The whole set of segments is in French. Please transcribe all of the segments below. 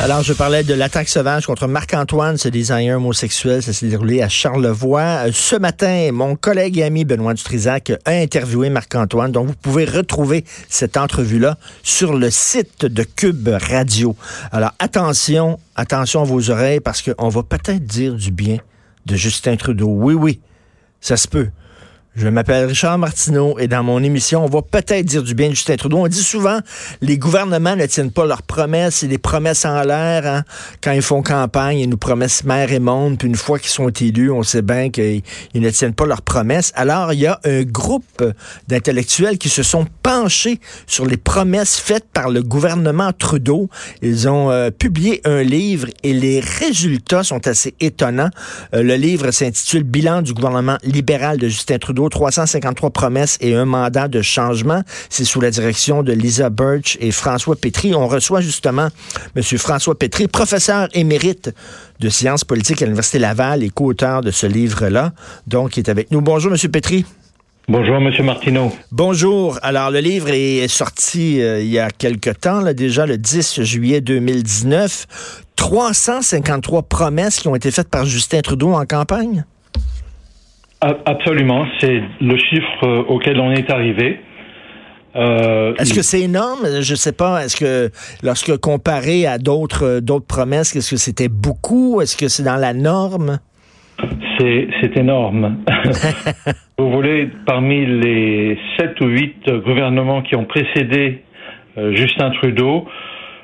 Alors, je parlais de l'attaque sauvage contre Marc-Antoine, ce designer homosexuel. Ça s'est déroulé à Charlevoix. Euh, ce matin, mon collègue et ami Benoît Dutrisac a interviewé Marc-Antoine. Donc, vous pouvez retrouver cette entrevue-là sur le site de Cube Radio. Alors, attention, attention à vos oreilles parce qu'on va peut-être dire du bien de Justin Trudeau. Oui, oui, ça se peut. Je m'appelle Richard Martineau et dans mon émission, on va peut-être dire du bien de Justin Trudeau. On dit souvent les gouvernements ne tiennent pas leurs promesses, c'est des promesses en l'air. Hein. Quand ils font campagne, ils nous promettent mer et monde, puis une fois qu'ils sont élus, on sait bien qu'ils ne tiennent pas leurs promesses. Alors, il y a un groupe d'intellectuels qui se sont penchés sur les promesses faites par le gouvernement Trudeau. Ils ont euh, publié un livre et les résultats sont assez étonnants. Euh, le livre s'intitule Bilan du gouvernement libéral de Justin Trudeau 353 promesses et un mandat de changement. C'est sous la direction de Lisa Birch et François Pétry. On reçoit justement M. François Pétry, professeur émérite de sciences politiques à l'Université Laval et co-auteur de ce livre-là. Donc, il est avec nous. Bonjour, M. Pétry. Bonjour, M. Martineau. Bonjour. Alors, le livre est sorti euh, il y a quelque temps, là, déjà le 10 juillet 2019. 353 promesses qui ont été faites par Justin Trudeau en campagne? Absolument, c'est le chiffre euh, auquel on est arrivé. Euh, est-ce que c'est énorme? Je sais pas. Est-ce que lorsque comparé à d'autres euh, d'autres promesses, est-ce que c'était beaucoup? Est-ce que c'est dans la norme? C'est énorme. Vous voulez, parmi les sept ou huit gouvernements qui ont précédé Justin Trudeau,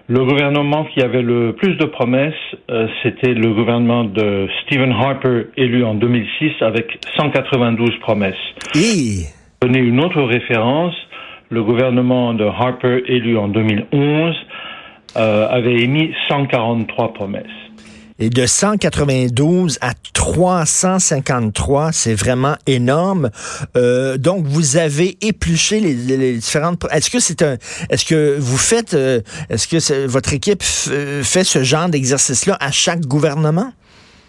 le gouvernement qui avait le plus de promesses, euh, c'était le gouvernement de Stephen Harper, élu en 2006 avec 192 promesses. Et... Donner une autre référence, le gouvernement de Harper, élu en 2011, euh, avait émis 143 promesses. Et de 192 à 353, c'est vraiment énorme. Euh, donc, vous avez épluché les, différentes. Est-ce que c'est un. Est-ce que vous faites. Euh, est-ce que votre équipe fait ce genre d'exercice-là à chaque gouvernement?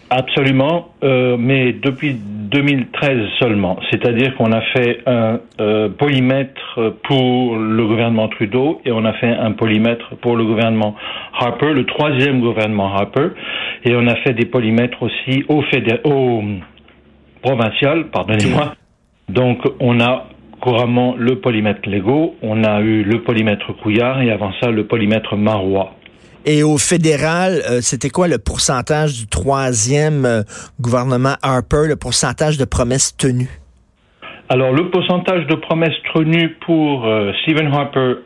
Absolument, euh, mais depuis 2013 seulement. C'est-à-dire qu'on a fait un euh, polymètre pour le gouvernement Trudeau et on a fait un polymètre pour le gouvernement Harper, le troisième gouvernement Harper, et on a fait des polymètres aussi au, fédé au provincial, pardonnez-moi. Donc on a couramment le polymètre Lego, on a eu le polymètre Couillard et avant ça le polymètre Marois. Et au fédéral, euh, c'était quoi le pourcentage du troisième euh, gouvernement Harper, le pourcentage de promesses tenues? Alors, le pourcentage de promesses tenues pour euh, Stephen Harper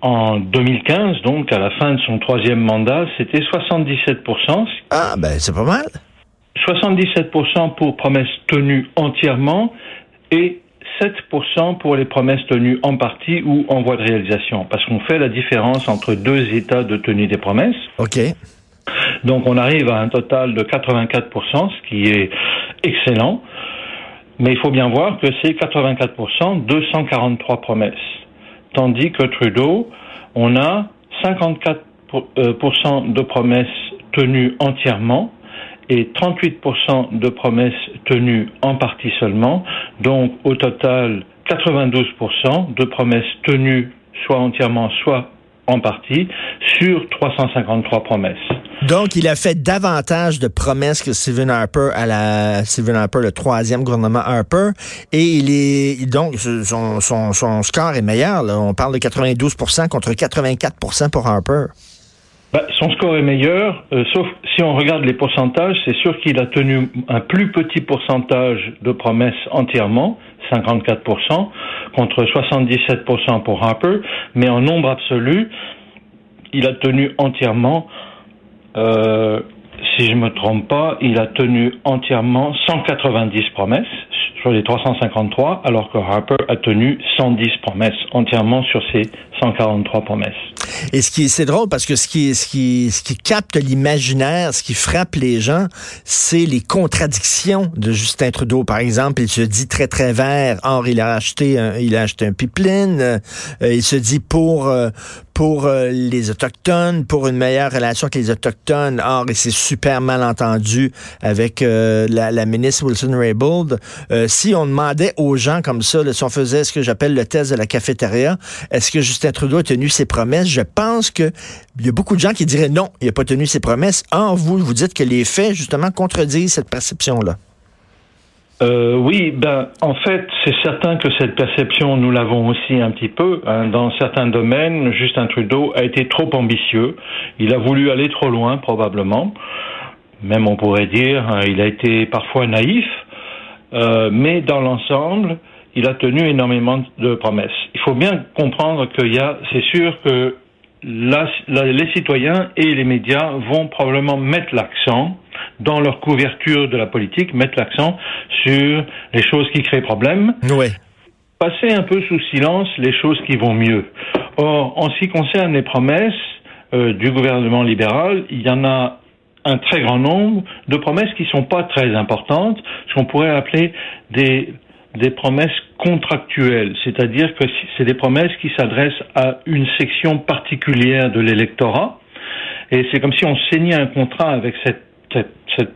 en 2015, donc à la fin de son troisième mandat, c'était 77% Ah, ben c'est pas mal. 77 pour promesses tenues entièrement et 7% pour les promesses tenues en partie ou en voie de réalisation, parce qu'on fait la différence entre deux états de tenue des promesses. OK. Donc on arrive à un total de 84%, ce qui est excellent, mais il faut bien voir que c'est 84%, 243 promesses. Tandis que Trudeau, on a 54% euh, de promesses tenues entièrement, et 38% de promesses tenues en partie seulement. Donc au total, 92% de promesses tenues soit entièrement, soit en partie, sur 353 promesses. Donc, il a fait davantage de promesses que Stephen Harper à la Stephen Harper, le troisième gouvernement Harper, et il est donc son, son, son score est meilleur. Là. On parle de 92 contre 84 pour Harper. Bah, son score est meilleur, euh, sauf si on regarde les pourcentages, c'est sûr qu'il a tenu un plus petit pourcentage de promesses entièrement, 54%, contre 77% pour Harper, mais en nombre absolu, il a tenu entièrement, euh, si je me trompe pas, il a tenu entièrement 190 promesses sur les 353, alors que Harper a tenu 110 promesses entièrement sur ses 143 promesses. Et ce qui c'est drôle parce que ce qui, ce qui, ce qui capte l'imaginaire, ce qui frappe les gens, c'est les contradictions de Justin Trudeau. Par exemple, il se dit très très vert. Or, il a acheté un, il a acheté un pipeline. Euh, il se dit pour euh, pour euh, les autochtones, pour une meilleure relation avec les autochtones. Or, il s'est super mal entendu avec la, la, ministre Wilson Raybould. si on demandait aux gens comme ça, là, si on faisait ce que j'appelle le test de la cafétéria, est-ce que Justin Trudeau a tenu ses promesses? Pense que il y a beaucoup de gens qui diraient non, il n'a pas tenu ses promesses. Or, vous, vous dites que les faits, justement, contredisent cette perception-là. Euh, oui, ben en fait, c'est certain que cette perception, nous l'avons aussi un petit peu. Hein. Dans certains domaines, Justin Trudeau a été trop ambitieux. Il a voulu aller trop loin, probablement. Même on pourrait dire, hein, il a été parfois naïf. Euh, mais dans l'ensemble, il a tenu énormément de promesses. Il faut bien comprendre qu'il y a, c'est sûr que les citoyens et les médias vont probablement mettre l'accent dans leur couverture de la politique, mettre l'accent sur les choses qui créent problème. Oui. Passer un peu sous silence les choses qui vont mieux. Or, en ce qui concerne les promesses euh, du gouvernement libéral, il y en a un très grand nombre de promesses qui sont pas très importantes, ce qu'on pourrait appeler des des promesses contractuelles, c'est-à-dire que c'est des promesses qui s'adressent à une section particulière de l'électorat, et c'est comme si on signait un contrat avec cette cette,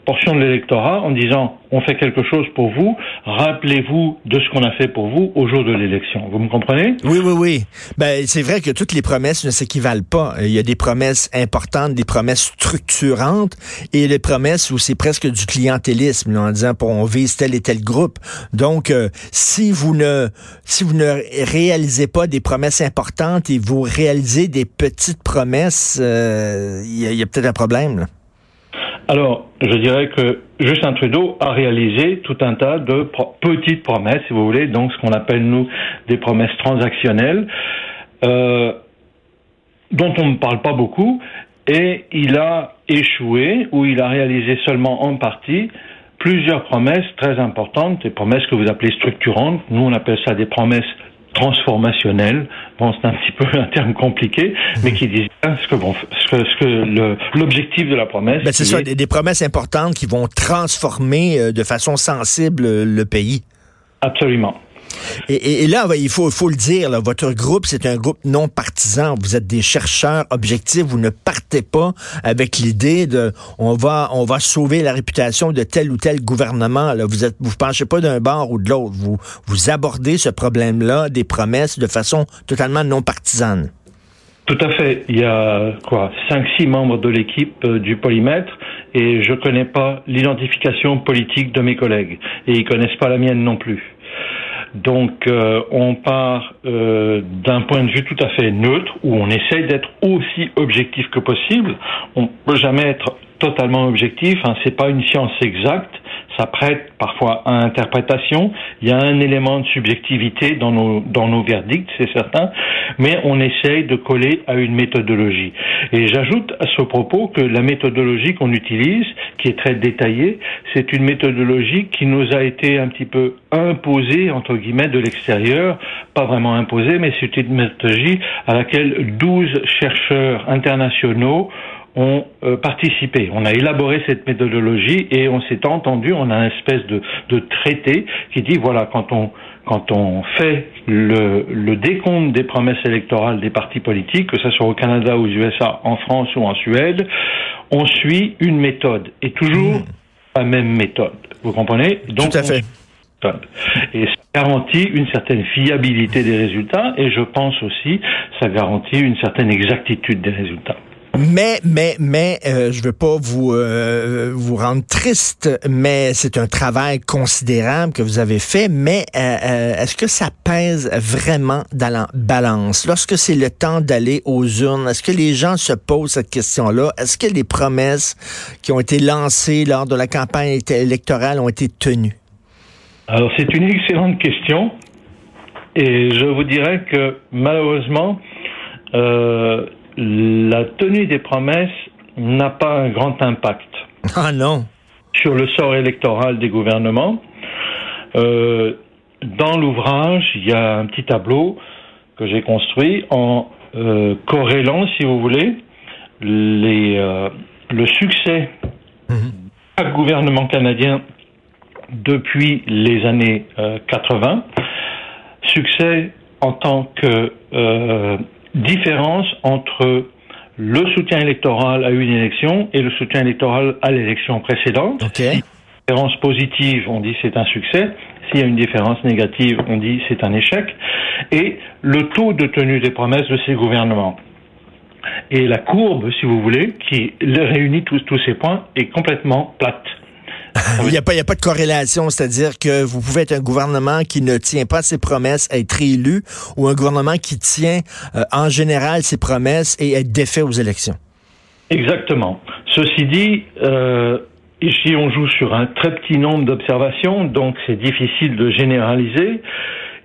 portion de l'électorat en disant on fait quelque chose pour vous, rappelez-vous de ce qu'on a fait pour vous au jour de l'élection. Vous me comprenez? Oui, oui, oui. Ben, c'est vrai que toutes les promesses ne s'équivalent pas. Il y a des promesses importantes, des promesses structurantes et les promesses où c'est presque du clientélisme en disant pour on vise tel et tel groupe. Donc, euh, si vous ne si vous ne réalisez pas des promesses importantes et vous réalisez des petites promesses, euh, il y a, a peut-être un problème. Là. Alors, je dirais que Justin Trudeau a réalisé tout un tas de petites promesses, si vous voulez, donc ce qu'on appelle nous des promesses transactionnelles, euh, dont on ne parle pas beaucoup, et il a échoué ou il a réalisé seulement en partie plusieurs promesses très importantes, des promesses que vous appelez structurantes. Nous, on appelle ça des promesses transformationnel. Bon, c'est un petit peu un terme compliqué, mais qui dit ce que, bon, ce que, ce que l'objectif de la promesse. Ben, c'est ça, des, promesses importantes qui vont transformer euh, de façon sensible le pays. Absolument. Et, là, il faut, le dire, votre groupe, c'est un groupe non partisan. Vous êtes des chercheurs objectifs. Vous ne partez pas avec l'idée de on va, on va sauver la réputation de tel ou tel gouvernement. Vous êtes, vous penchez pas d'un bord ou de l'autre. Vous, abordez ce problème-là, des promesses, de façon totalement non partisane. Tout à fait. Il y a quoi, cinq, six membres de l'équipe euh, du polymètre et je connais pas l'identification politique de mes collègues et ils connaissent pas la mienne non plus. Donc euh, on part euh, d'un point de vue tout à fait neutre où on essaye d'être aussi objectif que possible. On peut jamais être totalement objectif. Hein, c'est pas une science exacte ça prête parfois à interprétation. Il y a un élément de subjectivité dans nos, dans nos verdicts, c'est certain, mais on essaye de coller à une méthodologie. Et j'ajoute à ce propos que la méthodologie qu'on utilise, qui est très détaillée, c'est une méthodologie qui nous a été un petit peu imposée, entre guillemets, de l'extérieur, pas vraiment imposée, mais c'est une méthodologie à laquelle 12 chercheurs internationaux ont euh, participé. On a élaboré cette méthodologie et on s'est entendu, on a une espèce de, de, traité qui dit voilà, quand on, quand on fait le, le, décompte des promesses électorales des partis politiques, que ce soit au Canada, aux USA, en France ou en Suède, on suit une méthode et toujours mmh. la même méthode. Vous comprenez? Donc, Tout à fait. Et ça garantit une certaine fiabilité des résultats et je pense aussi ça garantit une certaine exactitude des résultats. Mais, mais, mais, euh, je veux pas vous euh, vous rendre triste, mais c'est un travail considérable que vous avez fait. Mais euh, euh, est-ce que ça pèse vraiment dans la balance? Lorsque c'est le temps d'aller aux urnes Est-ce que les gens se posent cette question-là? Est-ce que les promesses qui ont été lancées lors de la campagne électorale ont été tenues? Alors c'est une excellente question, et je vous dirais que malheureusement. Euh, la tenue des promesses n'a pas un grand impact. Ah non. Sur le sort électoral des gouvernements. Euh, dans l'ouvrage, il y a un petit tableau que j'ai construit en euh, corrélant, si vous voulez, les, euh, le succès du gouvernement canadien depuis les années 80, succès en tant que différence entre le soutien électoral à une élection et le soutien électoral à l'élection précédente. Okay. différence positive, on dit c'est un succès. S'il y a une différence négative, on dit c'est un échec. Et le taux de tenue des promesses de ces gouvernements. Et la courbe, si vous voulez, qui réunit tous, tous ces points, est complètement plate. Il n'y a, pas, a pas de corrélation, c'est-à-dire que vous pouvez être un gouvernement qui ne tient pas ses promesses, être élu, ou un gouvernement qui tient euh, en général ses promesses et être défait aux élections. Exactement. Ceci dit, euh, ici on joue sur un très petit nombre d'observations, donc c'est difficile de généraliser.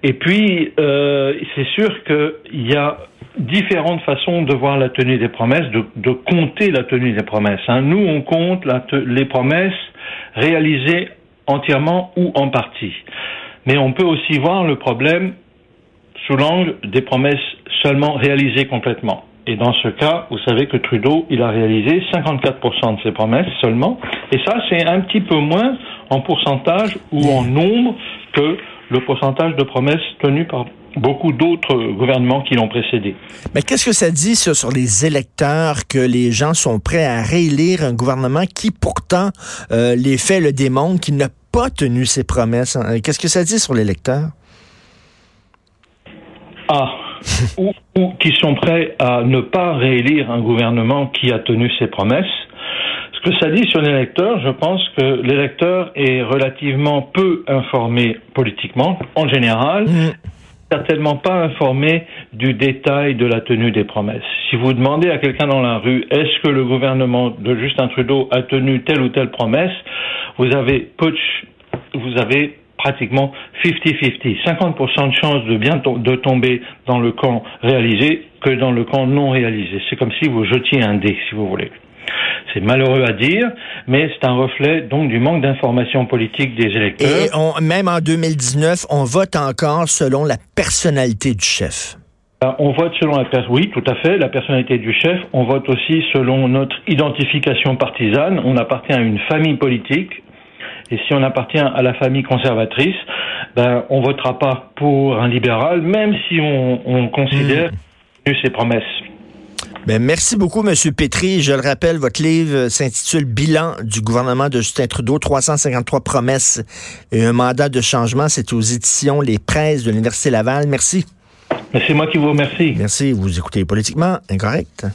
Et puis, euh, c'est sûr qu'il y a différentes façons de voir la tenue des promesses, de, de compter la tenue des promesses. Hein. Nous, on compte la les promesses réalisées entièrement ou en partie. Mais on peut aussi voir le problème sous l'angle des promesses seulement réalisées complètement. Et dans ce cas, vous savez que Trudeau, il a réalisé 54% de ses promesses seulement. Et ça, c'est un petit peu moins en pourcentage ou en nombre que le pourcentage de promesses tenues par beaucoup d'autres gouvernements qui l'ont précédé. Mais qu'est-ce que ça dit ça, sur les électeurs que les gens sont prêts à réélire un gouvernement qui pourtant euh, les faits le démontrent, qui n'a pas tenu ses promesses? Qu'est-ce que ça dit sur l'électeur? Ah, ou, ou qui sont prêts à ne pas réélire un gouvernement qui a tenu ses promesses. Ce que ça dit sur l'électeur, je pense que l'électeur est relativement peu informé politiquement, en général. Mmh certainement pas informé du détail de la tenue des promesses. Si vous demandez à quelqu'un dans la rue, est-ce que le gouvernement de Justin Trudeau a tenu telle ou telle promesse, vous avez vous avez pratiquement 50-50, 50%, de chances de bien de tomber dans le camp réalisé que dans le camp non réalisé. C'est comme si vous jetiez un dé, si vous voulez. C'est malheureux à dire, mais c'est un reflet donc du manque d'information politique des électeurs. Et on, même en 2019, on vote encore selon la personnalité du chef. Ben, on vote selon la personne, oui, tout à fait, la personnalité du chef. On vote aussi selon notre identification partisane. On appartient à une famille politique. Et si on appartient à la famille conservatrice, ben, on votera pas pour un libéral, même si on, on considère mmh. ses promesses. Ben, merci beaucoup, M. Petri. Je le rappelle, votre livre s'intitule Bilan du gouvernement de Justin Trudeau, 353 promesses et un mandat de changement. C'est aux éditions Les Presses de l'Université Laval. Merci. C'est moi qui vous remercie. Merci. Vous écoutez Politiquement Incorrect.